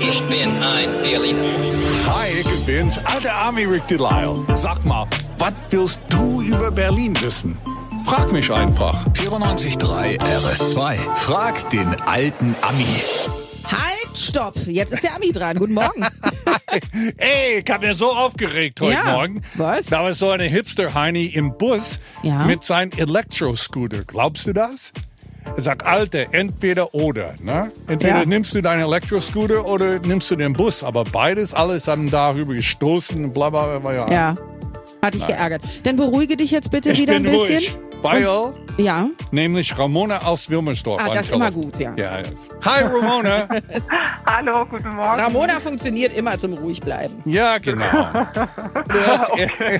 Ich bin ein Berliner. Hi, ich bin's, alter Army Rick Delisle. Sag mal, was willst du über Berlin wissen? Frag mich einfach. 94.3 RS2. Frag den alten Ami. Halt, stopp. Jetzt ist der Ami dran. Guten Morgen. Ey, ich hab mir so aufgeregt heute Ja, Morgen. was? Da war so eine Hipster-Heini im Bus Ja. mit seinem Elektroscooter. Glaubst du das? Er sagt, Alter, entweder oder. Ne? Entweder Ja. nimmst du deinen Elektroscooter oder nimmst du den Bus. Aber beides, alles haben darüber gestoßen und bla bla bla. Ja. Ja. Hat dich geärgert. Dann beruhige dich jetzt bitte Ich wieder ein bisschen. ruhig, weil Ja. nämlich Ramona aus Wilmersdorf. Ah, das ist immer gut, ja. ja yes. Hi Ramona. Hallo, guten Morgen. Ramona funktioniert immer zum ruhig bleiben. ja, genau. Du hast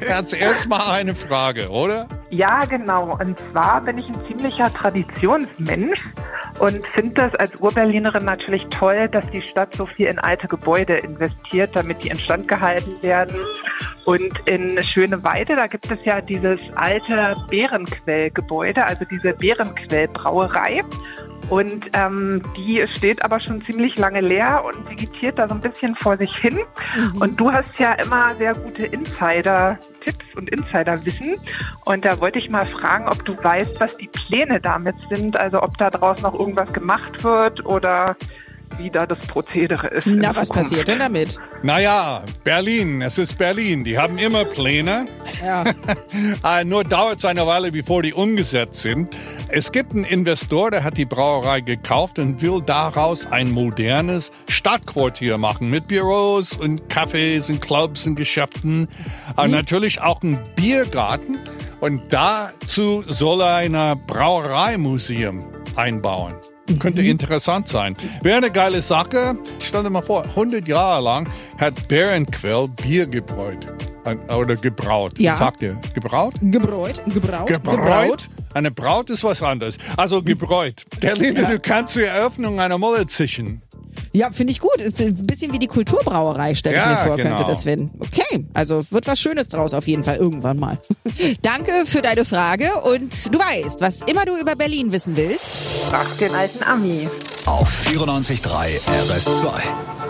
hast erstmal eine Frage, oder? Ja, genau. Und zwar bin ich ein ziemlicher Traditionsmensch und finde das als Urberlinerin natürlich toll, dass die Stadt so viel in alte Gebäude investiert, damit die instand gehalten werden. Und in Schöneweide, da gibt es ja dieses alte Bärenquellgebäude, also diese Bärenquellbrauerei. Und ähm, die steht aber schon ziemlich lange leer und vegetiert da so ein bisschen vor sich hin. Und du hast ja immer sehr gute Insider-Tipps und Insider-Wissen. Und da wollte ich mal fragen, ob du weißt, was die Pläne damit sind. Also ob da draußen noch irgendwas gemacht wird oder wie da das Prozedere ist. Na, was passiert denn damit? Naja, Berlin, es ist Berlin. Die haben immer Pläne. Ja. Äh, nur dauert es eine Weile, bevor die umgesetzt sind. Es gibt einen Investor, der hat die Brauerei gekauft und will daraus ein modernes Stadtquartier machen mit Büros und Cafés und Clubs und Geschäften. Aber natürlich auch ein Biergarten. Und dazu soll er ein Brauereimuseum einbauen. Könnte interessant sein. Wäre eine geile Sache. Stell dir mal vor, 100 Jahre lang hat Bärenquell Bier gebräut. Oder gebraut. Ja. Was sagt ihr? Gebraut? Gebräut, gebraut, Gebräut? Eine Braut ist was anderes. Also gebräut. Gerlinde, du kannst zur Eröffnung einer Molle zischen. Ja, finde ich gut. Ein bisschen wie die Kulturbrauerei, stelle ich Ja, mir vor, genau. könnte das werden. Okay, also wird was Schönes draus auf jeden Fall irgendwann mal. Danke für deine Frage und du weißt, was immer du über Berlin wissen willst. Frag den alten Ami. Auf 94.3 RS2.